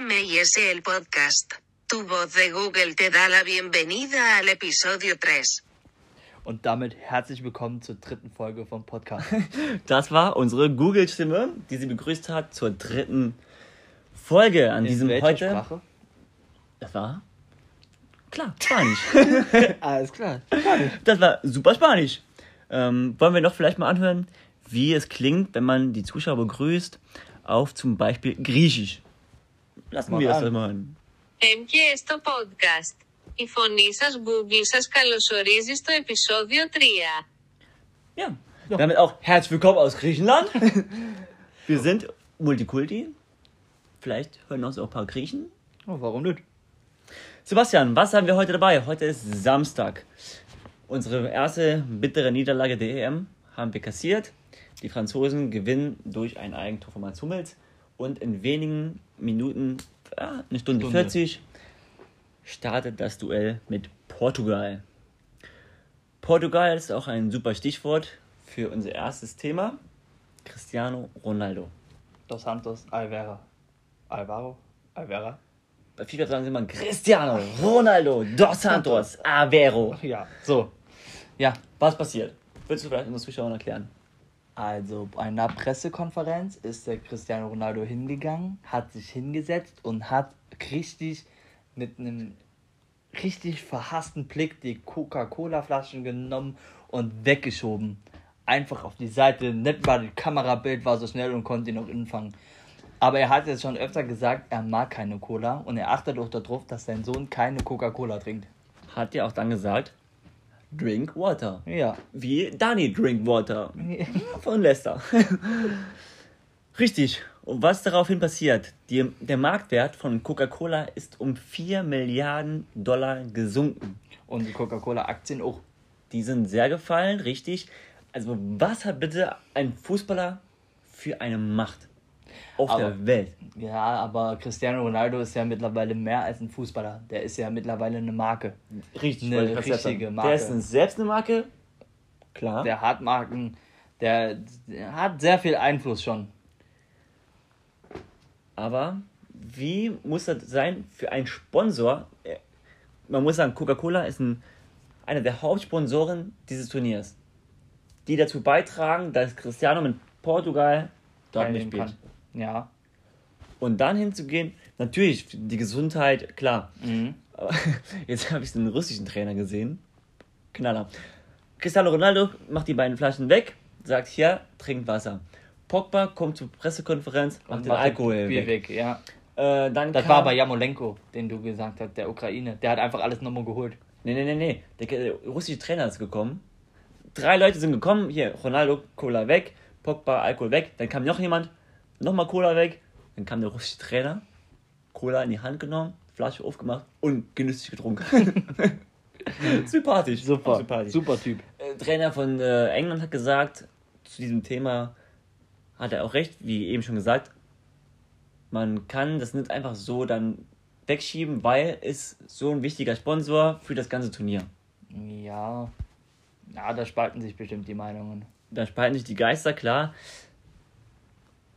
MIS el podcast. Tu voz de Google te da la bienvenida al episodio 3. Und damit herzlich willkommen zur dritten Folge vom Podcast. Das war unsere Google-Stimme, die sie begrüßt hat zur dritten Folge an In diesem welcher heute. Sprache? Das war klar Spanisch. Alles klar. das war super Spanisch. Ähm, wollen wir noch vielleicht mal anhören, wie es klingt, wenn man die Zuschauer begrüßt auf zum Beispiel Griechisch. Lassen Mach wir das an. doch mal hören. Έμκαιε στο podcast. Η φωνή σας Google σας καλωσορίζει στο επεισόδιο 3. Ja. Damit auch herzlich willkommen aus Griechenland. wir sind Multikulti. Vielleicht hören uns auch ein paar Griechen. Oh, warum nicht? Sebastian, was haben wir heute dabei? Heute ist Samstag. Unsere erste bittere Niederlage der EM haben wir kassiert. Die Franzosen gewinnen durch ein Eigentor von Mats Hummels. Und in wenigen Minuten, ja, eine Stunde, Stunde. 40, startet das Duell mit Portugal. Portugal ist auch ein super Stichwort für unser erstes Thema. Cristiano Ronaldo. Dos Santos Alvera. Alvaro? Alvera? Bei FIFA sagen sie immer Cristiano Ronaldo dos Santos Aveiro. Ja, so. Ja, Was passiert? Willst du vielleicht unseren Zuschauern erklären? Also bei einer Pressekonferenz ist der Cristiano Ronaldo hingegangen, hat sich hingesetzt und hat richtig mit einem richtig verhassten Blick die Coca-Cola-Flaschen genommen und weggeschoben. Einfach auf die Seite. Nicht mal das Kamerabild war so schnell und konnte ihn noch infangen. Aber er hat jetzt schon öfter gesagt, er mag keine Cola und er achtet auch darauf, dass sein Sohn keine Coca-Cola trinkt. Hat ja auch dann gesagt, drink water. Ja. Wie Dani drink water. Von Leicester. Richtig. Und was daraufhin passiert? Die, der Marktwert von Coca-Cola ist um 4 Milliarden Dollar gesunken. Und die Coca-Cola-Aktien auch. Die sind sehr gefallen, richtig. Also was hat bitte ein Fußballer für eine Macht auf Aber- der Welt? Ja, aber Cristiano Ronaldo ist ja mittlerweile mehr als ein Fußballer. Der ist ja mittlerweile eine Marke. Richtig, Eine richtige. Marke. Der ist ein- selbst eine Marke. Klar. Der hat Marken, der, der hat sehr viel Einfluss schon. Aber wie muss das sein für einen Sponsor? Äh, Man muss sagen, Coca-Cola ist ein, einer der Hauptsponsoren dieses Turniers. Die dazu beitragen, dass Cristiano mit Portugal dort mitspielt. kann. Ja. Und dann hinzugehen, natürlich, die Gesundheit, klar. Mhm. Jetzt habe ich einen russischen Trainer gesehen. Knaller. Cristiano Ronaldo macht die beiden Flaschen weg, sagt hier, trinkt Wasser. Pogba kommt zur Pressekonferenz, macht den macht Alkohol Bier weg. weg. Ja. Äh, dann Das kam- war bei Jamolenko, den du gesagt hast, der Ukraine. Der hat einfach alles nochmal geholt. Nee, nee, nee, nee. Der, der russische Trainer ist gekommen. Drei Leute sind gekommen. Hier, Ronaldo, Cola weg. Pogba, Alkohol weg. Dann kam noch jemand. Nochmal Cola weg. Dann kam der russische Trainer. Cola in die Hand genommen. Flasche aufgemacht und genüsslich getrunken. sympathisch. Super, sympathisch. super Typ. Äh, Trainer von äh, England hat gesagt, zu diesem Thema hat er auch recht, wie eben schon gesagt, man kann das nicht einfach so dann wegschieben, weil es so ein wichtiger Sponsor für das ganze Turnier. Ja. Ja, da spalten sich bestimmt die Meinungen. Da spalten sich die Geister, klar.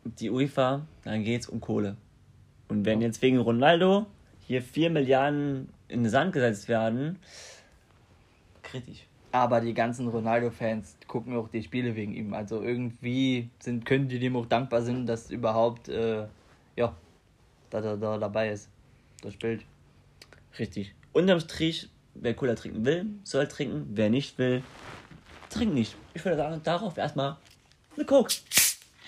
Die UEFA, dann geht's um Kohle. Und wenn jetzt wegen Ronaldo hier 4 Milliarden in den Sand gesetzt werden, kritisch. Aber die ganzen Ronaldo-Fans gucken auch die Spiele wegen ihm. Also irgendwie sind, können die dem auch dankbar sind, dass überhaupt, äh, ja, dass er da dabei ist. Das spielt. Richtig. Unterm Strich, wer Cola trinken will, soll trinken. Wer nicht will, trinkt nicht. Ich würde sagen, darauf erstmal eine Coke.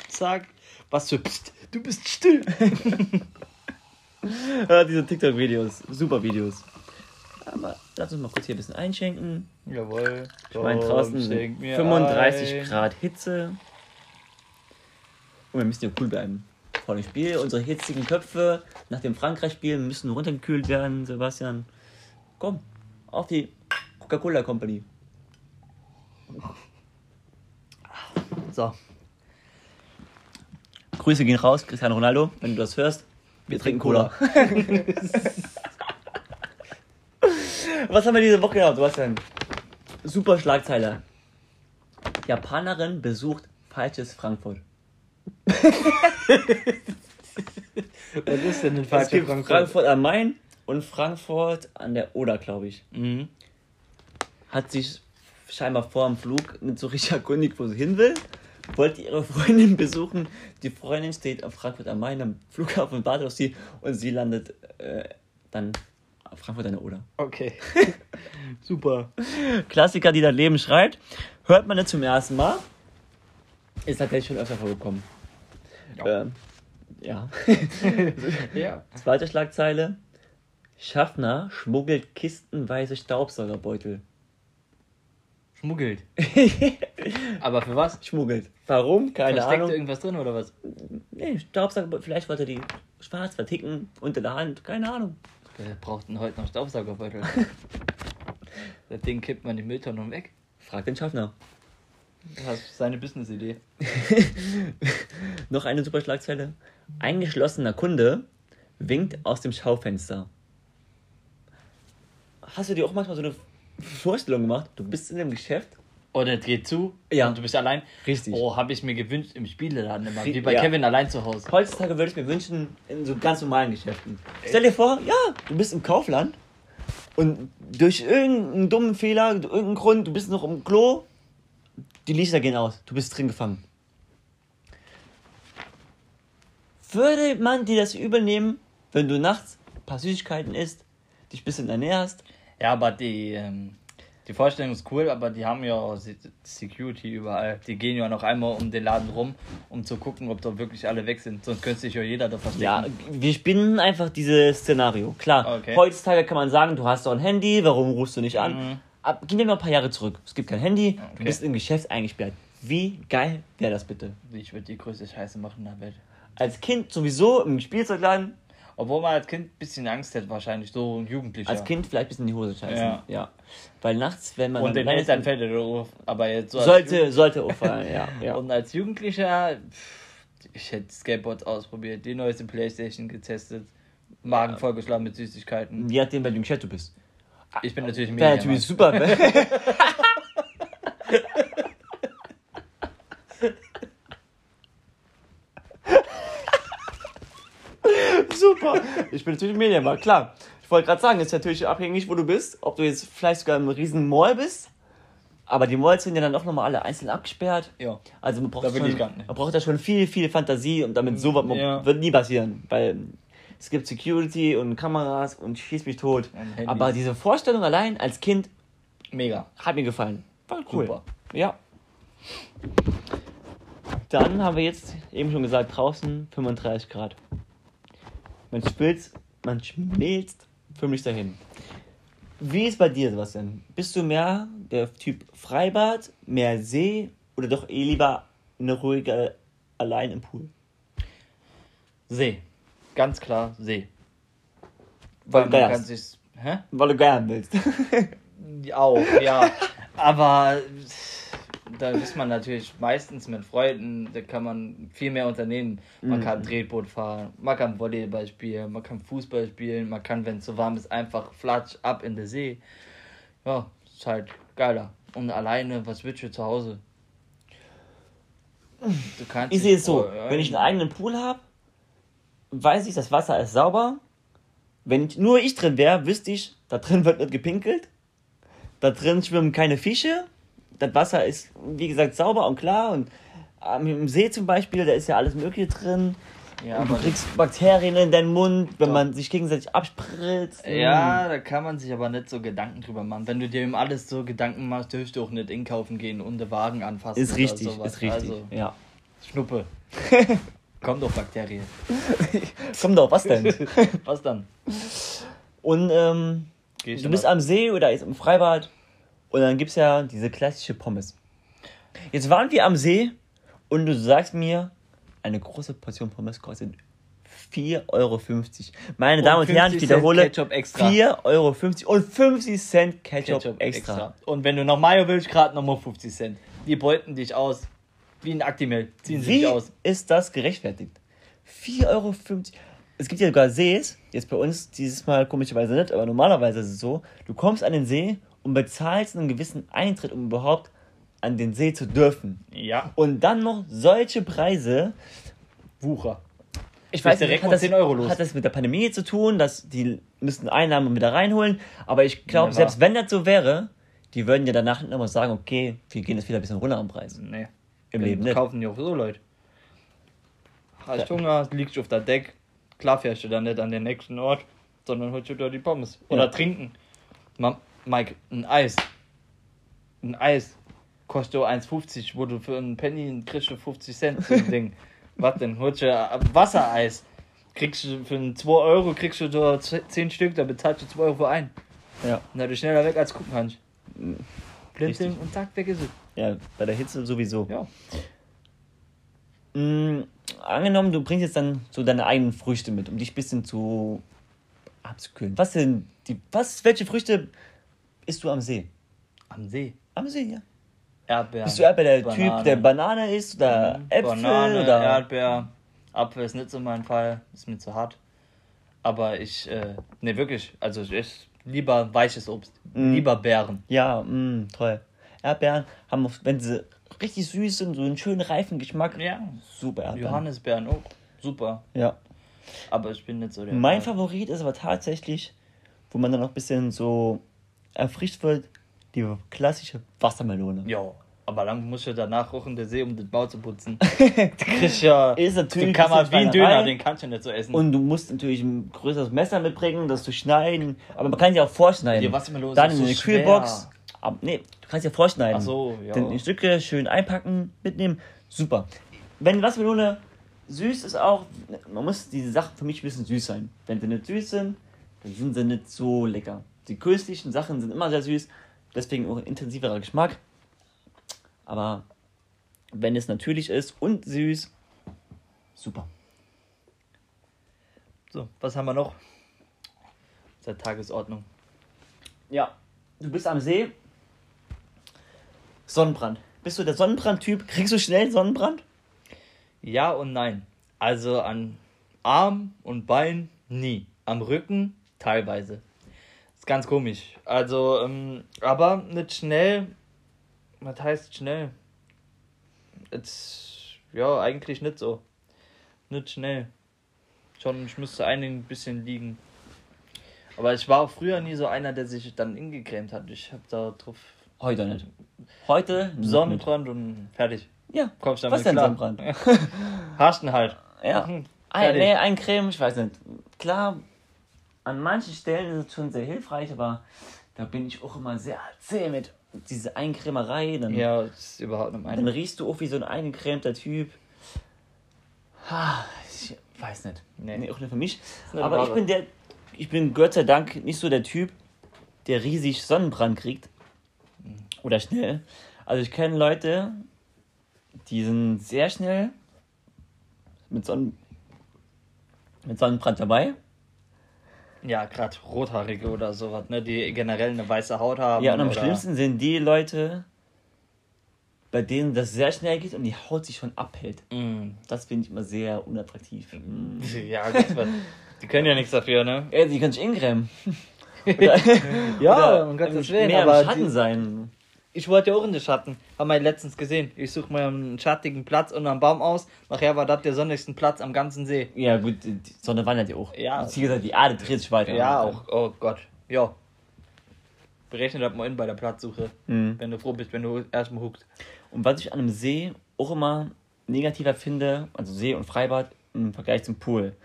Sag, was für Psst, du bist still. Ja, diese TikTok-Videos, super Videos. Aber lass uns mal kurz hier ein bisschen einschenken. Jawohl. Ich meine, draußen sind 35 Grad Hitze. Und wir müssen ja cool bleiben. Vor dem Spiel, unsere hitzigen Köpfe nach dem Frankreich-Spiel müssen runtergekühlt werden, Sebastian. Komm, auf die Coca-Cola Company. So, Grüße gehen raus, Cristiano Ronaldo, wenn du das hörst. Wir trinken Cola. Was haben wir diese Woche gehabt, Sebastian? Super Schlagzeile. Japanerin besucht falsches Frankfurt. Was ist denn in Es falscher gibt Frankfurt? Frankfurt am Main und Frankfurt an der Oder, glaube ich. Mhm. Hat sich scheinbar vor dem Flug nicht so richtig erkundigt, wo sie hin will. Wollte ihre Freundin besuchen. Die Freundin steht auf Frankfurt am Main am Flughafen und wartet auf sie und sie landet äh, dann auf Frankfurt an der Oder. Okay. Super. Klassiker, die das Leben schreibt. Hört man nicht zum ersten Mal. Ist tatsächlich schon öfter vorgekommen. Ja. Ähm, ja. Ja. Zweite Schlagzeile. Schaffner schmuggelt kistenweise Staubsaugerbeutel. Schmuggelt. Aber für was? Schmuggelt. Warum? Keine Versteckt Ahnung. irgendwas drin oder was? Nee, Staubsaugerbeutel. Vielleicht wollte er die schwarz verticken unter der Hand. Keine Ahnung. Wer braucht denn heute noch Staubsaugerbeutel? das Ding kippt man in die Mülltonne und weg. Frag den Schaffner. Das ist seine Business-Idee. Noch eine super Schlagzeile. Eingeschlossener Kunde winkt aus dem Schaufenster. Hast du dir auch manchmal so eine Vorstellung gemacht? Du bist in dem Geschäft. Oder es geht zu Ja. und du bist allein. Richtig. Oh, habe ich mir gewünscht im Spieleladen immer. Wie bei ja. Kevin allein zu Hause. Heutzutage würde ich mir wünschen, in so ganz normalen Geschäften. Stell dir vor, ja, du bist im Kaufland und durch irgendeinen dummen Fehler, irgendeinen Grund, du bist noch im Klo, die Lichter gehen aus, du bist drin gefangen. Würde man dir das übel nehmen, wenn du nachts ein paar Süßigkeiten isst, dich ein bisschen ernährst? Ja, aber die, ähm, die Vorstellung ist cool, aber die haben ja auch Se- Security überall. Die gehen ja noch einmal um den Laden rum, um zu gucken, ob da wirklich alle weg sind. Sonst könnte sich ja jeder da verstecken. Ja, wir spinnen einfach dieses Szenario. Klar, Okay. heutzutage kann man sagen, du hast doch ein Handy, warum rufst du nicht an? Mhm. Ab, gehen wir mal ein paar Jahre zurück. Es gibt kein Handy, du Okay. bist im Geschäft eingesperrt. Wie geil wäre das bitte? Ich würde die größte Scheiße machen in der Welt. Als Kind sowieso im Spielzeugladen, Obwohl man als Kind ein bisschen Angst hätte, wahrscheinlich, so ein Jugendlicher. als Kind vielleicht bis in die Hose scheißen. Ja. Weil nachts, wenn man. Und den Eltern fällt der Ruf. Aber jetzt so Sollte, Jugend- sollte auffallen, ja. ja. Und als Jugendlicher, ich hätte Skateboards ausprobiert, die neueste Playstation getestet, Magen vollgeschlagen mit Süßigkeiten. Je nachdem, welchem Geschäft du bist. Ich bin natürlich ein Wäre Mediamarkt. natürlich super. ne? super. Ich bin natürlich ein Medienmarkt, klar. Ich wollte gerade sagen, ist natürlich abhängig, wo du bist. Ob du jetzt vielleicht sogar im riesen Mall bist. Aber die Malls sind ja dann auch nochmal alle einzeln abgesperrt. Ja. Also man braucht, Da schon, man braucht da schon viel, viel Fantasie und damit sowas Ja. wird nie passieren. Weil es gibt Security und Kameras und schieß mich tot. Aber diese Vorstellung allein als Kind Mega. hat mir gefallen. War cool. Super. Ja. Dann haben wir jetzt eben schon gesagt, draußen 35 Grad. Man spilzt, man schmilzt förmlich dahin. Wie ist bei dir, Sebastian? Bist du mehr der Typ Freibad, mehr See oder doch eh lieber eine ruhige allein im Pool? See. Ganz klar See. Weil Weil du sich. Hä? Weil du gern willst. Auch, ja. Aber da ist man natürlich meistens mit Freunden, da kann man viel mehr unternehmen. Man Mhm. kann Drehboot fahren, man kann Volleyball spielen, man kann Fußball spielen, man kann, wenn es so warm ist, einfach flatsch ab in den See. Ja, ist halt geiler. Und alleine, was willst du zu Hause? Du kannst Ich sehe es so, wenn ich einen eigenen Pool habe, weiß ich, das Wasser ist sauber. Wenn ich, nur ich drin wäre, wüsste ich, da drin wird nicht gepinkelt. Da drin schwimmen keine Fische. Das Wasser ist, wie gesagt, sauber und klar. Und ähm, im See zum Beispiel, da ist ja alles Mögliche drin. Ja, und du kriegst Bakterien in deinen Mund, wenn Doch. man sich gegenseitig abspritzt. Ja, da kann man sich aber nicht so Gedanken drüber machen. Wenn du dir um alles so Gedanken machst, dürfst du auch nicht einkaufen gehen und den Wagen anfassen. Ist richtig, sowas. ist richtig. Also, Ja. Schnuppe. Kommt doch Bakterien. Komm doch, was denn? Was dann? Und ähm, du bist am See oder ist im Freibad und dann gibt's ja diese klassische Pommes. Jetzt waren wir am See und du sagst mir, eine große Portion Pommes kostet 4,50 Euro. Meine Damen und Herren, ich 50 Cent wiederhole, Ketchup extra. 4,50 Euro und 50 Cent Ketchup, Ketchup extra. extra. Und wenn du noch Mayo willst, gerade nochmal 50 Cent. Die beuten dich aus. Wie ein Actimel. Ziehen sie Wie dich aus. ist das gerechtfertigt? 4,50 Euro. Es gibt ja sogar Sees, jetzt bei uns dieses Mal komischerweise nicht, aber normalerweise ist es so, du kommst an den See und bezahlst einen gewissen Eintritt, um überhaupt an den See zu dürfen. Ja. Und dann noch solche Preise, Wucher. Ich weiß, direkt hat das, 10 Euro los. hat das mit der Pandemie zu tun, dass die müssten Einnahmen wieder reinholen. Aber ich glaube, selbst wenn das so wäre, die würden ja danach nochmal sagen, okay, wir gehen jetzt wieder ein bisschen runter am Preis. Nee. Im Den Leben nicht. kaufen die auch so Leute. Hast Ja. Hunger, liegst auf der Deck, klar fährst du dann nicht an den nächsten Ort, sondern holst du da die Pommes. Oder Ja. trinken. Ma Mike, ein Eis. Ein Eis kostet du 1,50, wo du für einen Penny kriegst du 50 Cent so ein Ding. Was denn? Holst du äh, Wassereis. Kriegst du für einen 2 Euro kriegst du da 10 Stück, da bezahlst du 2 Euro für ein. Ja. Na, du schneller weg als gucken kannst. Mhm. Blinzeln und zack, weg ist es. Ja, bei der Hitze sowieso. Ja. Mm, angenommen, du bringst jetzt dann so deine eigenen Früchte mit, um dich ein bisschen zu abzukühlen. Was sind die, was, welche Früchte isst du am See? Am See. Am See, ja. Erdbeeren. Bist du eher der Banane. Typ, der Banane isst oder Mhm. Äpfel Banane, oder? Erdbeer. Apfel ist nicht so mein Fall, ist mir zu hart. Aber ich, äh, ne wirklich, also ich esse lieber weiches Obst. Mhm. Lieber Beeren. Ja, mh, toll. Erdbeeren haben, wenn sie richtig süß sind, so einen schönen reifen Geschmack. Ja. Super Erdbeeren. Johannisbeeren auch. Super. Ja. Aber ich bin nicht so der. Mein Favorit ist aber tatsächlich, wo man dann noch ein bisschen so erfrischt wird, die klassische Wassermelone. Ja. Aber dann musst du danach auch in der See, um den Bau zu putzen. kriegst ja. Ist natürlich Den kann man wie ein Döner, den kannst du nicht so essen. Und du musst natürlich ein größeres Messer mitbringen, das zu schneiden. Aber man kann sie auch vorschneiden. Die Wassermelone ist Dann in so eine schwer. Kühlbox. Aber, nee, du kannst ja vorschneiden. Ach so, ja. Dann in Stücke schön einpacken, mitnehmen. Super. Wenn Wassermelone süß ist auch, man muss diese Sachen für mich ein bisschen süß sein. Wenn sie nicht süß sind, dann sind sie nicht so lecker. Die künstlichen Sachen sind immer sehr süß, deswegen auch ein intensiverer Geschmack. Aber wenn es natürlich ist und süß, super. so, was haben wir noch? Zur Tagesordnung. Ja, du bist am See. Sonnenbrand. Bist du der Sonnenbrand-Typ? Kriegst du schnell Sonnenbrand? Ja und nein. Also an Arm und Bein nie. Am Rücken teilweise. Ist ganz komisch. Also, ähm, aber nicht schnell. Was heißt schnell? Jetzt, ja, eigentlich nicht so. Nicht schnell. Schon, ich müsste ein bisschen liegen. Aber ich war auch früher nie so einer, der sich dann ingecremt hat. Ich hab da drauf Heute nicht. Heute Sonnenbrand und fertig. Ja. Kommst damit Was denn klar. Sonnenbrand? Hast ihn halt. Ja. Ein, nee, ein Creme, ich weiß nicht. Klar, an manchen Stellen ist es schon sehr hilfreich, aber da bin ich auch immer sehr zäh mit. Diese Eincremerei, dann, Ja, das ist überhaupt nicht dann mein. riechst du auch wie so ein eingecremter Typ. Ha, ich weiß nicht. Nee. Nee, auch nicht für mich. nicht Aber ich bin der, ich bin Gott sei Dank nicht so der Typ, der riesig Sonnenbrand kriegt. Oder schnell. Also ich kenne Leute, die sind sehr schnell mit, Sonnen mit Sonnenbrand dabei. Ja, gerade Rothaarige oder sowas, ne, die generell eine weiße Haut haben. Ja, und am oder- schlimmsten sind die Leute, bei denen das sehr schnell geht und die Haut sich schon abhält. Mm. Das finde ich immer sehr unattraktiv. Mm. Ja, gut, die können ja nichts dafür, ne? Ja, die können sich ingrämen. Ja, oder um Gottes mehr Willen, im aber Schatten die- sein. Ich wollte ja auch in den Schatten. Haben wir letztens gesehen. Ich suche mir einen schattigen Platz unter einem Baum aus. Nachher war das der sonnigste Platz am ganzen See. Ja, gut, die Sonne wandert ja auch. Ja. Wie gesagt, die Erde dreht sich weiter. Ja, auch. Oh Gott. Ja. Berechne das mal in bei der Platzsuche. Mhm. Wenn du froh bist, wenn du erstmal huckst. Und was ich an einem See auch immer negativer finde, also See und Freibad im Vergleich zum Pool.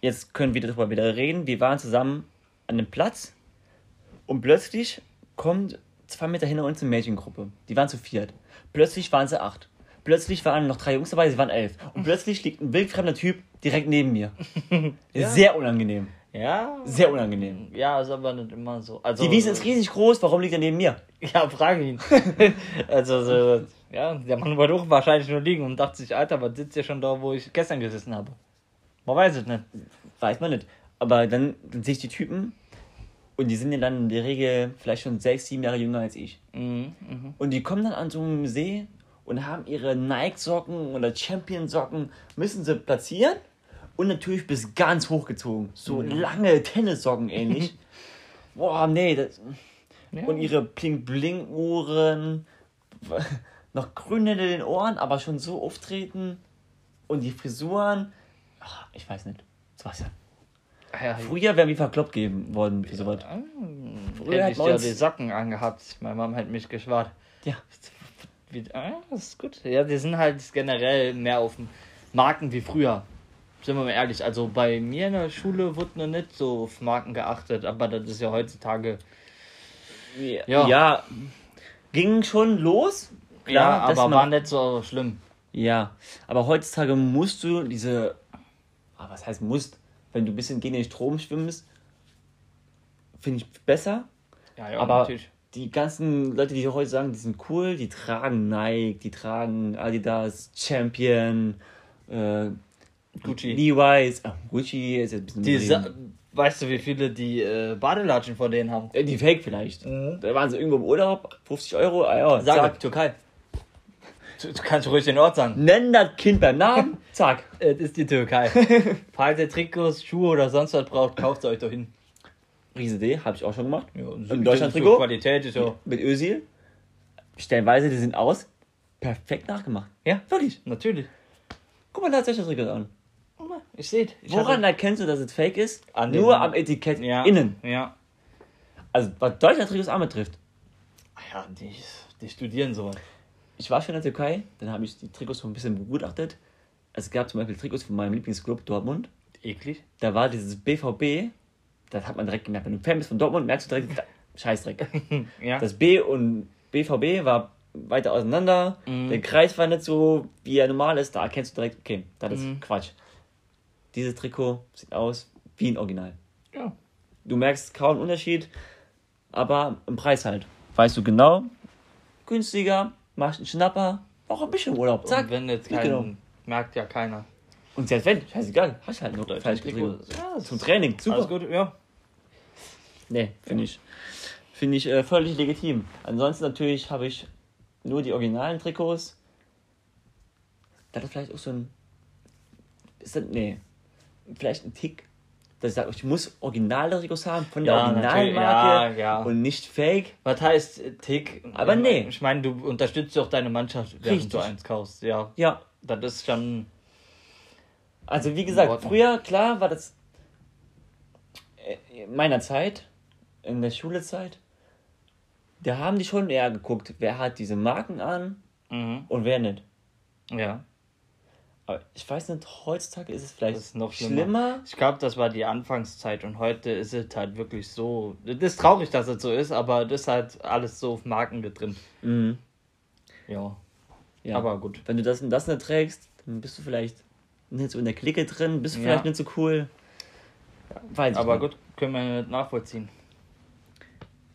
Jetzt können wir darüber wieder reden. Wir waren zusammen an einem Platz und plötzlich kommt zwei Meter hinter uns eine Mädchengruppe. Die waren zu viert. Plötzlich waren sie acht. Plötzlich waren noch drei Jungs dabei, sie waren elf. Und plötzlich liegt ein wildfremder Typ direkt neben mir. Sehr unangenehm. Ja. Sehr unangenehm. Ja, ist aber nicht immer so. Also, Die Wiese ist riesig groß, warum liegt er neben mir? Ja, frage ihn. also, so, ja, der Mann wollte auch wahrscheinlich nur liegen und dachte sich, Alter, was sitzt ja schon da, wo ich gestern gesessen habe? Man weiß es nicht. Weiß man nicht. Aber dann, dann sehe ich die Typen und die sind ja dann in der Regel vielleicht schon sechs, sieben Jahre jünger als ich. Mhm, mhm. Und die kommen dann an so einem See und haben ihre Nike-Socken oder Champion-Socken, müssen sie platzieren und natürlich bis ganz hochgezogen. So lange Tennissocken ähnlich. Boah, nee, das, Ja. und ihre Bling-Bling-Uhren, noch grün hinter den Ohren, aber schon so auftreten. Und die Frisuren, Ach, ich weiß nicht. Sebastian. Ja, Früher wären wir verkloppt geben worden für sowas. Früher hätte ich ja die Socken angehabt. Meine Mom hat mich geschwart. Ja. Ah, das ist gut. Ja, die sind halt generell mehr auf Marken wie früher. Sind wir mal ehrlich. Also bei mir in der Schule wurde noch nicht so auf Marken geachtet, aber das ist ja heutzutage. Ja. Ja. ja. Ging schon los. Ja, dass aber war nicht so schlimm. Ja, aber heutzutage musst du diese. Ah, was heißt musst? Wenn du ein bisschen gegen den Strom schwimmst, finde ich besser. Ja, ja, aber natürlich. die ganzen Leute, die heute sagen, die sind cool, die tragen Nike, die tragen Adidas, Champion, äh, Gucci. Levi's, ah, Gucci ist jetzt ein bisschen. Die übertrieben. Sa weißt du, wie viele die äh, Badelatschen von denen haben? Äh, die Fake vielleicht. Mhm. Da waren sie irgendwo im Urlaub, 50 Euro, ah ja, Sag. Türkei. Du, du kannst ruhig den Ort sagen. Nenn das Kind beim Namen, zack. Es ist die Türkei. Falls ihr Trikots, Schuhe oder sonst was braucht, kauft euch doch hin. Riese D, habe ich auch schon gemacht. Ja, Im Deutschland-Trikot? Qualität ist ja. Mit Özil. Stellenweise, die sind aus. Perfekt nachgemacht. Ja, Wirklich. natürlich. Guck mal, da hat sich das Trikot an. Ich sehe. Woran erkennst du, dass es fake ist? An Nur am Etikett ja, innen. Ja. Also, was Deutschland-Trikots auch betrifft. Ach Ja, die, die studieren so. Ich war schon in der Türkei, dann habe ich die Trikots ein bisschen begutachtet. Es gab zum Beispiel Trikots von meinem Lieblingsclub Dortmund. Eklig. Da war dieses BVB, das hat man direkt gemerkt. Wenn du Fan bist von Dortmund, merkst du direkt, Scheißdreck. Ja. Das B und BVB war weiter auseinander. Mhm. Der Kreis war nicht so, wie er normal ist. Da erkennst du direkt, okay, das ist Mhm. Quatsch. Dieses Trikot sieht aus wie ein Original. ja. Du merkst kaum einen Unterschied, aber im Preis halt. Weißt du genau, günstiger, machst einen Schnapper, auch ein bisschen Urlaub. Zack. Und wenn jetzt kein, merkt ja keiner. Und selbst wenn, scheißegal, hast halt nur getrieben. Ja, Zum Training, super. Alles gut, ja. Nee, finde ich, finde ich äh, völlig legitim. Ansonsten natürlich habe ich nur die originalen Trikots. Da ist vielleicht auch so ein. Ist das, nee. Vielleicht ein Tick. Dass ich sage, ich muss originale Trikots haben von der Ja, Originalmarke ja, ja. und nicht fake. Was heißt äh, Tick? Aber nee. Ich meine, du unterstützt doch deine Mannschaft, während Richtig. du eins kaufst. Ja, Ja. das ist schon. Also wie gesagt, früher, klar, war das äh, in meiner Zeit, in der Schulezeit, da haben die schon eher geguckt, wer hat diese Marken an Mhm. und wer nicht. Ja. Aber ich weiß nicht, heutzutage ist es vielleicht ist noch schlimmer. schlimmer. Ich glaube, das war die Anfangszeit und heute ist es halt wirklich so. Das ist traurig, dass es so ist, aber das ist halt alles so auf Marken getrimmt. Mhm. Ja. Ja. Aber gut. Wenn du das und das nicht trägst, dann bist du vielleicht nicht so in der Clique drin, bist du Ja. vielleicht nicht so cool. Weiß ich Aber nicht. gut, können wir nicht nachvollziehen.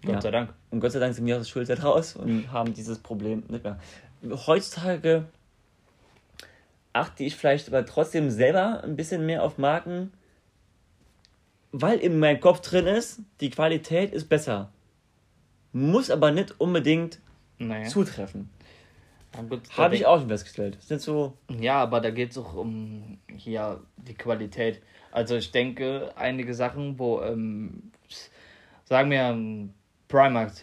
Gott Ja. sei Dank. Und Gott sei Dank sind wir aus der Schulzeit raus und haben dieses Problem nicht mehr. Heutzutage achte ich vielleicht aber trotzdem selber ein bisschen mehr auf Marken, weil in meinem Kopf drin ist, die Qualität ist besser. Muss aber nicht unbedingt Naja. zutreffen. Habe ich auch schon festgestellt. Sind so. Ja, aber da geht es auch um hier die Qualität. Also ich denke, einige Sachen, wo, ähm, sagen wir, Primark,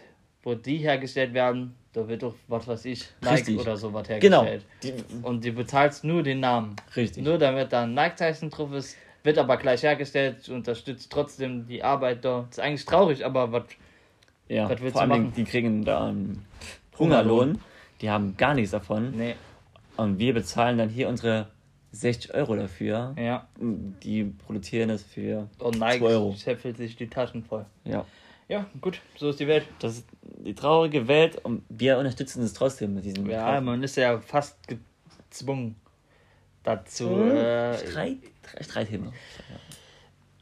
wo die hergestellt werden, da wird doch, was weiß ich, Nike Richtig. oder sowas Genau. hergestellt. Die, Und du bezahlst nur den Namen. richtig. Nur damit da ein Nike-Zeichen drauf ist, wird aber gleich hergestellt, unterstützt trotzdem die Arbeit da. ist eigentlich traurig, aber was. Ja, Was willst vor du allem, machen? die kriegen da einen Hungerlohn. Die haben gar nichts davon. Nee, Und wir bezahlen dann hier unsere 60 Euro dafür. ja. Die produzieren es für Und Nike 2 Euro. scheffelt sich die Taschen voll. Ja. Ja, gut, so ist die Welt. Das ist die traurige Welt und wir unterstützen es trotzdem mit diesem Ja, man ist ja fast gezwungen dazu. Äh, Streit, Streitthema.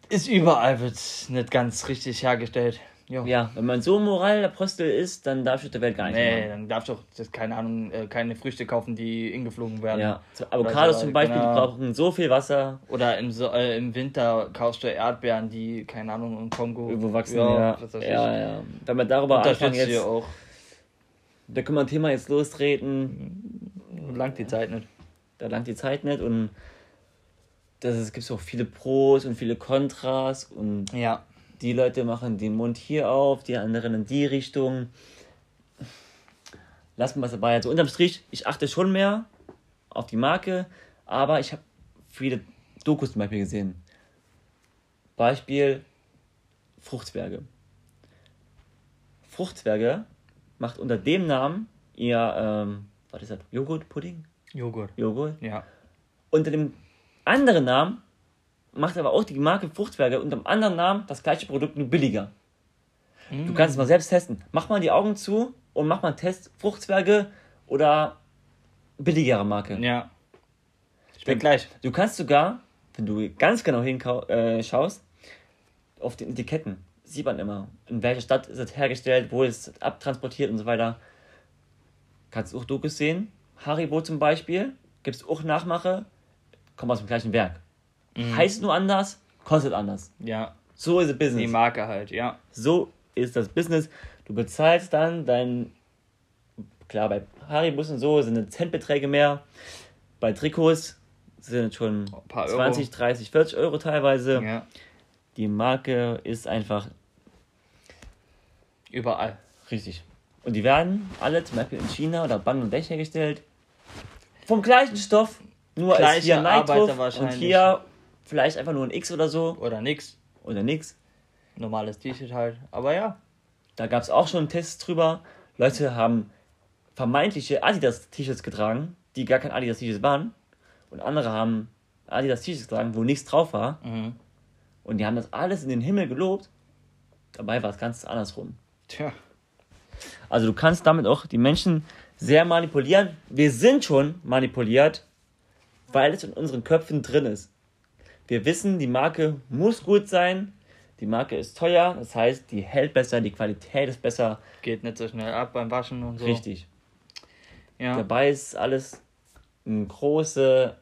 ist überall wird nicht ganz richtig hergestellt. Jo. Ja, wenn man so Moralapostel ist, dann darfst du der Welt gar nicht Nee, mehr. dann darfst du auch, das, keine Ahnung, äh, keine Früchte kaufen, die ingeflogen werden. Ja, so Avocados so, zum Beispiel, genau. die brauchen so viel Wasser. Oder im, so äh, im Winter kaufst du Erdbeeren, die, keine Ahnung, im Kongo Irgendwo wachsen, ja. Ja, ich. ja. Wenn wir darüber ihr jetzt, auch. da können wir ein Thema jetzt lostreten. Langt die Zeit nicht. da langt die Zeit nicht und das, es gibt auch viele Pros und viele Kontras und Ja. Die Leute machen den Mund hier auf, die anderen in die Richtung. Lassen wir es dabei. Also unterm Strich, ich achte schon mehr auf die Marke, aber ich habe viele Dokus zum Beispiel gesehen. Beispiel Fruchtzwerge. Fruchtzwerge macht unter dem Namen ihr, ähm, was ist das? Joghurtpudding? Joghurt. Joghurt. Ja. Unter dem anderen Namen macht aber auch die Marke Fruchtzwerge unter dem anderen Namen das gleiche Produkt nur billiger. Du kannst es mal selbst testen. Mach mal die Augen zu und mach mal einen Test Fruchtzwerge oder billigere Marke. Ja. Ich bin gleich. Du kannst sogar, wenn du ganz genau hinschaust, äh, auf den Etiketten sieht man immer, in welcher Stadt ist es hergestellt, wo ist es abtransportiert und so weiter. Kannst du auch Dokus sehen. Haribo zum Beispiel, gibt es auch Nachmache, kommt aus dem gleichen Werk. Heißt nur anders, kostet anders. Ja. So ist es Die Business. Marke halt, ja. So ist das Business. Du bezahlst dann dein, klar, bei Haribus und so sind es Centbeträge mehr. Bei Trikots sind es schon paar Euro. 20, 30, 40 Euro teilweise. Ja. Die Marke ist einfach Überall. richtig. Und die werden alle zum Beispiel in China oder Bangladesch hergestellt. Vom gleichen Stoff, nur als Gleiche hier Nike Arbeiter drauf und hier vielleicht einfach nur ein X oder so Oder nix. oder nix. Normales T-Shirt halt. Aber ja. Da gab es auch schon Tests drüber. Leute haben vermeintliche Adidas-T-Shirts getragen, die gar kein Adidas-T-Shirts waren. Und andere haben Adidas-T-Shirts getragen, wo nichts drauf war. Mhm. Und die haben das alles in den Himmel gelobt. Dabei war es ganz andersrum. Tja. Also du kannst damit auch die Menschen sehr manipulieren. Wir sind schon manipuliert, weil es in unseren Köpfen drin ist. Wir wissen, die Marke muss gut sein. Die Marke ist teuer, das heißt, die hält besser, die Qualität ist besser. Geht nicht so schnell ab beim Waschen und so. Richtig. Ja. Dabei ist alles eine große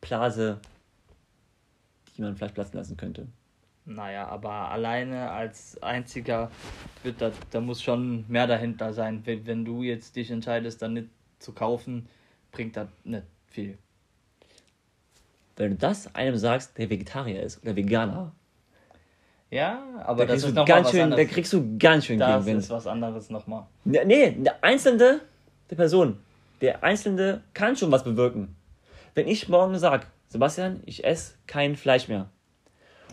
Blase, die man vielleicht platzen lassen könnte. Naja, aber alleine als einziger wird da, da muss schon mehr dahinter sein. Wenn, wenn du jetzt dich entscheidest, dann nicht zu kaufen, bringt das nicht viel. Wenn du das einem sagst, der Vegetarier ist oder Veganer, Ja, aber da das ist du nochmal ganz schön, da anderes. kriegst du ganz schön Das Gegenwind. ist was anderes nochmal. Ja, Nee, der Einzelne, der Person, der Einzelne kann schon was bewirken. Wenn ich morgen sag, Sebastian, ich esse kein Fleisch mehr.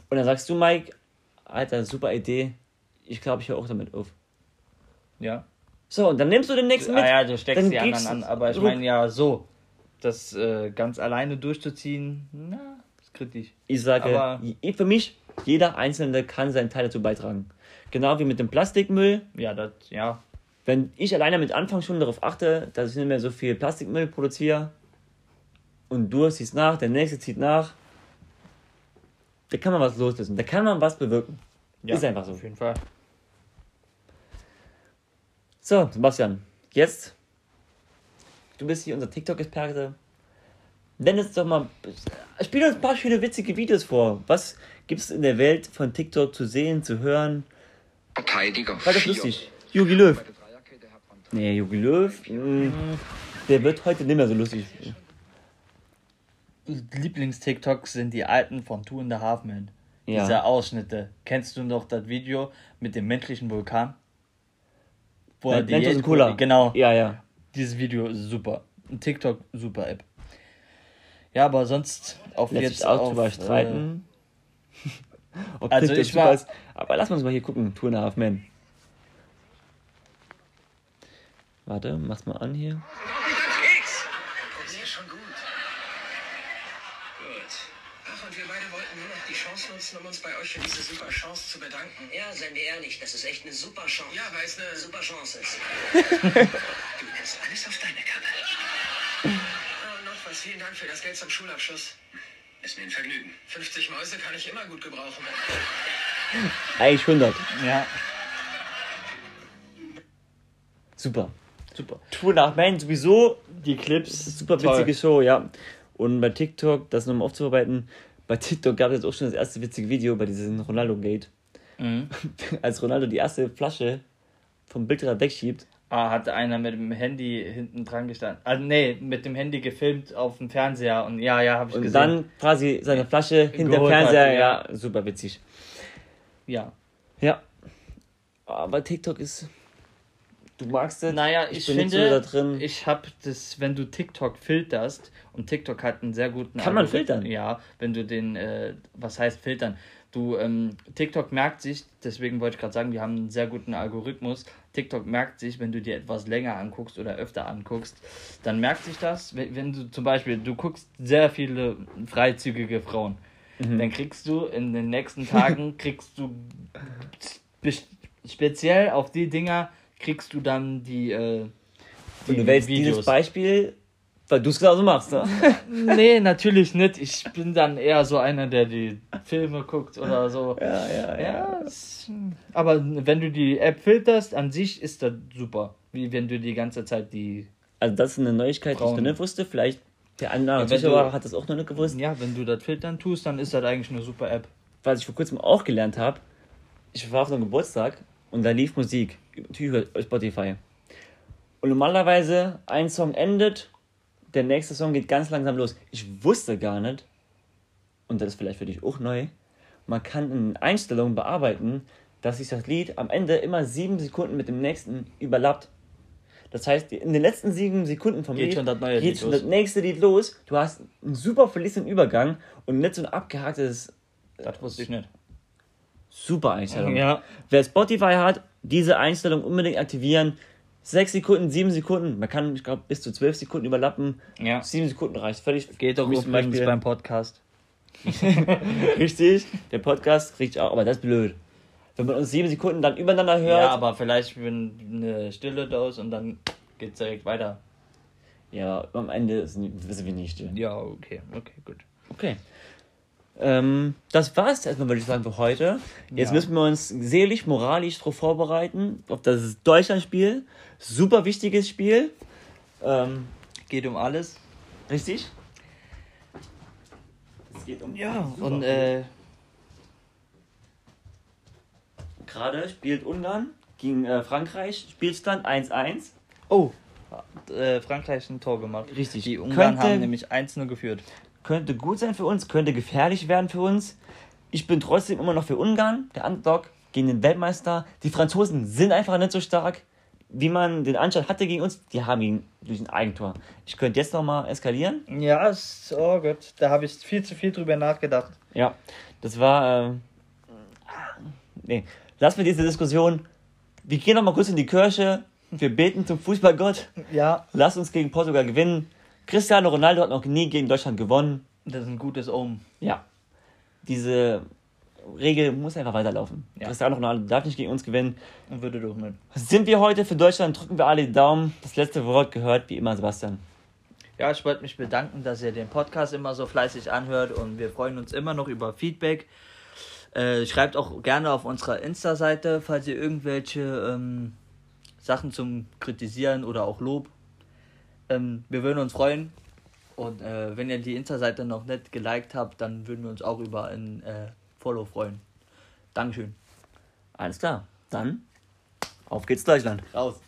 Und dann sagst du, Mike, Alter, super Idee, ich glaube, ich höre auch damit auf. Ja. So, und dann nimmst du den nächsten mit. Ah ja, du steckst die anderen an, aber ich meine ja so, das äh, ganz alleine durchzuziehen, na, ist kritisch. Ich sage, Aber- für mich, jeder Einzelne kann seinen Teil dazu beitragen. Genau wie mit dem Plastikmüll. Ja, das, ja, Wenn ich alleine mit Anfang schon darauf achte, dass ich nicht mehr so viel Plastikmüll produziere und du ziehst nach, der nächste zieht nach, da kann man was loslösen, da kann man was bewirken. ja. Ist einfach so. Auf jeden Fall. So, Sebastian, jetzt, du bist hier unser TikTok-Experte. Nenn uns doch mal, spiel uns ein paar schöne witzige Videos vor. Was gibt es in der Welt von TikTok zu sehen, zu hören? Verteidiger. War das lustig? Jogi Löw. Nee, Jogi Löw, mh, der wird heute nicht mehr so lustig. Lieblings-TikToks sind die alten von Two and a Half Men. Ja. Diese Ausschnitte. Kennst du noch das Video mit dem menschlichen Vulkan? Wo er Mentos Diät- und Cola. Genau. Ja, ja. Dieses Video ist super. Ein TikTok, super App. Ja, aber sonst auf Lässt jetzt sich auch auf, drüber äh, streiten. Ob also TikTok ich super war- ist. Aber lass uns mal hier gucken. Two and a Half Men. Warte, mach's mal an hier. Keks! Ja schon gut. Gut. Ach, und wir beide wollten nur noch die Chance nutzen, um uns bei euch für diese super Chance zu bedanken. Ja, seien wir ehrlich, das ist echt eine super Chance. Ja, weil es eine super Chance ist. Du nimmst alles auf deine Kappe. Ah, und noch was. Vielen Dank für das Geld zum Schulabschluss. Ist mir ein Vergnügen. 50 Mäuse kann ich immer gut gebrauchen. Eigentlich 100. Ja, Super. super. A Half Men sowieso Die Clips. super toll. witzige Show, ja. Und bei TikTok, das nochmal aufzuarbeiten, bei TikTok gab es jetzt auch schon das erste witzige Video bei diesem Ronaldo-Gate. Mhm. Als Ronaldo die erste Flasche vom Bildrad wegschiebt. Ah, hat einer mit dem Handy hinten dran gestanden. Ah, nee, mit dem Handy gefilmt auf dem Fernseher und ja, ja, habe ich Und gesehen. dann quasi seine Flasche hinter dem Geholt hat, Fernseher. ja. ja, super witzig. ja. Ja. Aber TikTok ist du magst es. Naja, ich, bin nicht finde, da drin. ich habe das, wenn du TikTok filterst, und TikTok hat einen sehr guten Kann man filtern? Ja, wenn du den, äh, was heißt filtern? Du, ähm, TikTok merkt sich, deswegen wollte ich gerade sagen, wir haben einen sehr guten Algorithmus. TikTok merkt sich, wenn du dir etwas länger anguckst oder öfter anguckst, dann merkt sich das, wenn, wenn du zum Beispiel, du guckst sehr viele freizügige Frauen, Mhm. dann kriegst du in den nächsten Tagen, kriegst du spe- speziell auf die Dinger, kriegst du dann die, äh, Und du wählst dieses Beispiel, weil du es genauso machst, ne? Nee, natürlich nicht. Ich bin dann eher so einer, der die Filme guckt oder so. ja, ja, Ja, es- aber wenn du die App filterst, an sich ist das super. Wie wenn du die ganze Zeit die. Also das ist eine Neuigkeit, die ich noch Frauen. nicht wusste. Vielleicht der Ja, andere wenn Zuschauer hat das auch noch nicht gewusst. Ja, wenn du das filtern tust, dann ist das eigentlich eine super App. Was ich vor kurzem auch gelernt habe, ich war auf einem Geburtstag und da lief Musik über Spotify. Und normalerweise ein Song endet, der nächste Song geht ganz langsam los. Ich wusste gar nicht, und das ist vielleicht für dich auch neu, man kann in Einstellungen bearbeiten, dass sich das Lied am Ende immer sieben Sekunden mit dem nächsten überlappt. Das heißt, in den letzten sieben Sekunden vom Geht Lied schon das neue geht Lied schon los. das nächste Lied los. Du hast einen super fließenden Übergang und nicht so ein abgehaktes Das wusste ich nicht. Super Einstellung. Ja. Wer Spotify hat, diese Einstellung unbedingt aktivieren. Sechs Sekunden, sieben Sekunden. Man kann, ich glaube, bis zu zwölf Sekunden überlappen. Ja. Sieben Sekunden reicht völlig. Geht doch übrigens Beispiel- beim Podcast. Richtig. Der Podcast riecht auch, aber das ist blöd. Wenn man uns sieben Sekunden dann übereinander hört. Ja, aber vielleicht wenn eine Stille da ist und dann geht's direkt weiter. ja, am Ende ist, nie- wissen wir nicht. Ja, okay, okay, gut. Okay. Ähm, das war's erstmal, würde ich sagen, für heute. Jetzt Ja. müssen wir uns seelisch, moralisch darauf vorbereiten, auf das Deutschlandspiel. Super wichtiges Spiel. Ähm, Geht um alles. richtig? Es geht um Ja, Super und äh, Gerade spielt Ungarn gegen äh, Frankreich, Spielstand 1-1. oh, hat, äh, Frankreich ein Tor gemacht. Richtig. Die Ungarn Könnte- haben nämlich 1-0 geführt. Könnte gut sein für uns, könnte gefährlich werden für uns. Ich bin trotzdem immer noch für Ungarn, der Underdog gegen den Weltmeister. Die Franzosen sind einfach nicht so stark, wie man den Anschein hatte gegen uns. Die haben ihn durch ein Eigentor. Ich könnte jetzt nochmal eskalieren. Ja, ist, oh Gott, da habe ich viel zu viel drüber nachgedacht. Ja, das war. Ähm, nee, lassen wir diese Diskussion. Wir gehen nochmal kurz in die Kirche. Wir beten zum Fußballgott. Ja, Lass uns gegen Portugal gewinnen. Cristiano Ronaldo hat noch nie gegen Deutschland gewonnen. das ist ein gutes Omen. Ja. Diese Regel muss einfach weiterlaufen. Ja. Cristiano Ronaldo darf nicht gegen uns gewinnen. Und würde doch nicht. Sind wir heute für Deutschland, drücken wir alle die Daumen. Das letzte Wort gehört wie immer Sebastian. Ja, ich wollte mich bedanken, dass ihr den Podcast immer so fleißig anhört und wir freuen uns immer noch über Feedback. Äh, schreibt auch gerne auf unserer Insta-Seite, falls ihr irgendwelche ähm, Sachen zum Kritisieren oder auch Lob. Ähm, wir würden uns freuen. Und äh, wenn ihr die Insta-Seite noch nicht geliked habt, dann würden wir uns auch über ein äh, Follow freuen. Dankeschön. Alles klar. Dann auf geht's Deutschland. Raus.